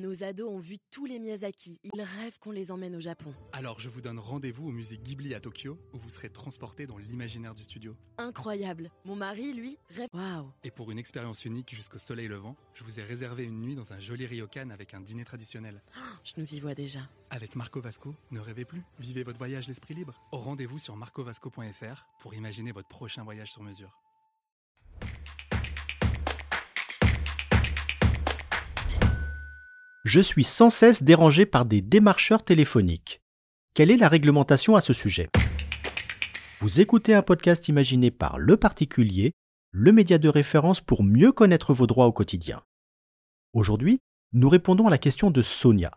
Nos ados ont vu tous les Miyazaki. Ils rêvent qu'on les emmène au Japon. Alors je vous donne rendez-vous au musée Ghibli à Tokyo, où vous serez transporté dans l'imaginaire du studio. Incroyable. Mon mari, lui, rêve. Waouh. Et pour une expérience unique jusqu'au soleil levant, je vous ai réservé une nuit dans un joli ryokan avec un dîner traditionnel. Je nous y vois déjà. Avec Marco Vasco, ne rêvez plus, vivez votre voyage l'esprit libre. Au rendez-vous sur marcovasco.fr pour imaginer votre prochain voyage sur mesure. Je suis sans cesse dérangé par des démarcheurs téléphoniques. Quelle est la réglementation à ce sujet? Vous écoutez un podcast imaginé par Le Particulier, le média de référence pour mieux connaître vos droits au quotidien. Aujourd'hui, nous répondons à la question de Sonia.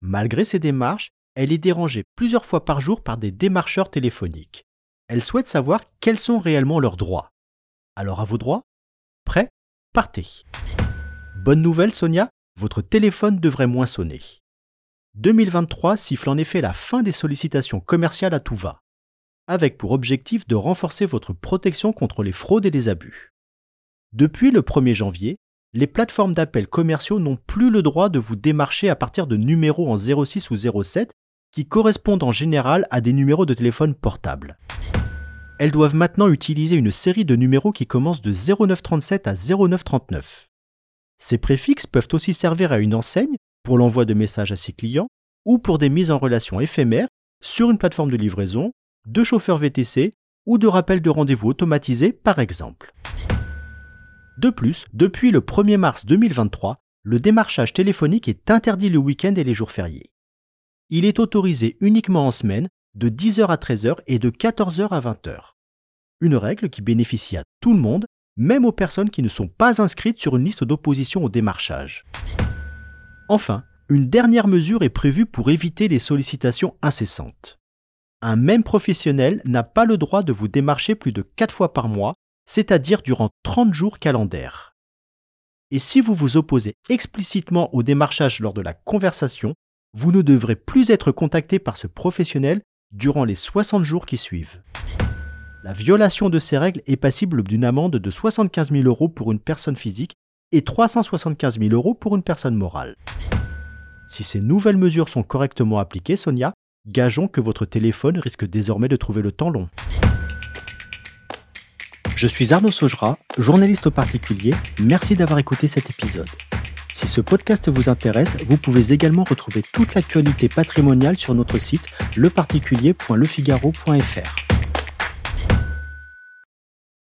Malgré ses démarches, elle est dérangée plusieurs fois par jour par des démarcheurs téléphoniques. Elle souhaite savoir quels sont réellement leurs droits. Alors à vos droits? Prêt? Partez Bonne nouvelle Sonia, votre téléphone devrait moins sonner. 2023 siffle en effet la fin des sollicitations commerciales à tout va, avec pour objectif de renforcer votre protection contre les fraudes et les abus. Depuis le 1er janvier, les plateformes d'appels commerciaux n'ont plus le droit de vous démarcher à partir de numéros en 06 ou 07 qui correspondent en général à des numéros de téléphone portable. Elles doivent maintenant utiliser une série de numéros qui commencent de 0937 à 0939. Ces préfixes peuvent aussi servir à une enseigne pour l'envoi de messages à ses clients ou pour des mises en relation éphémères sur une plateforme de livraison, de chauffeurs VTC ou de rappel de rendez-vous automatisés par exemple. De plus, depuis le 1er mars 2023, le démarchage téléphonique est interdit le week-end et les jours fériés. Il est autorisé uniquement en semaine de 10h à 13h et de 14h à 20h. Une règle qui bénéficie à tout le monde même aux personnes qui ne sont pas inscrites sur une liste d'opposition au démarchage. Enfin, une dernière mesure est prévue pour éviter les sollicitations incessantes. Un même professionnel n'a pas le droit de vous démarcher plus de 4 fois par mois, c'est-à-dire durant 30 jours calendaires. Et si vous vous opposez explicitement au démarchage lors de la conversation, vous ne devrez plus être contacté par ce professionnel durant les 60 jours qui suivent. La violation de ces règles est passible d'une amende de 75 000 euros pour une personne physique et 375 000 euros pour une personne morale. Si ces nouvelles mesures sont correctement appliquées, Sonia, gageons que votre téléphone risque désormais de trouver le temps long. Je suis Arnaud Saugera, journaliste au particulier. Merci d'avoir écouté cet épisode. Si ce podcast vous intéresse, vous pouvez également retrouver toute l'actualité patrimoniale sur notre site leparticulier.lefigaro.fr.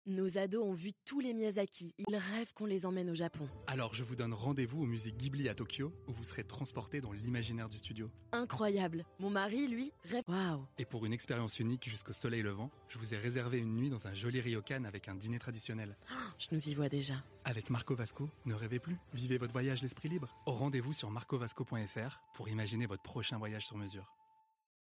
Nos ados ont vu tous les Miyazaki. Ils rêvent qu'on les emmène au Japon. Alors je vous donne rendez-vous au musée Ghibli à Tokyo, où vous serez transporté dans l'imaginaire du studio. Incroyable. Mon mari, lui, rêve. Waouh. Et pour une expérience unique jusqu'au soleil levant, je vous ai réservé une nuit dans un joli ryokan avec un dîner traditionnel. Je nous y vois déjà. Avec Marco Vasco, ne rêvez plus, vivez votre voyage l'esprit libre. Au rendez-vous sur marcovasco.fr pour imaginer votre prochain voyage sur mesure.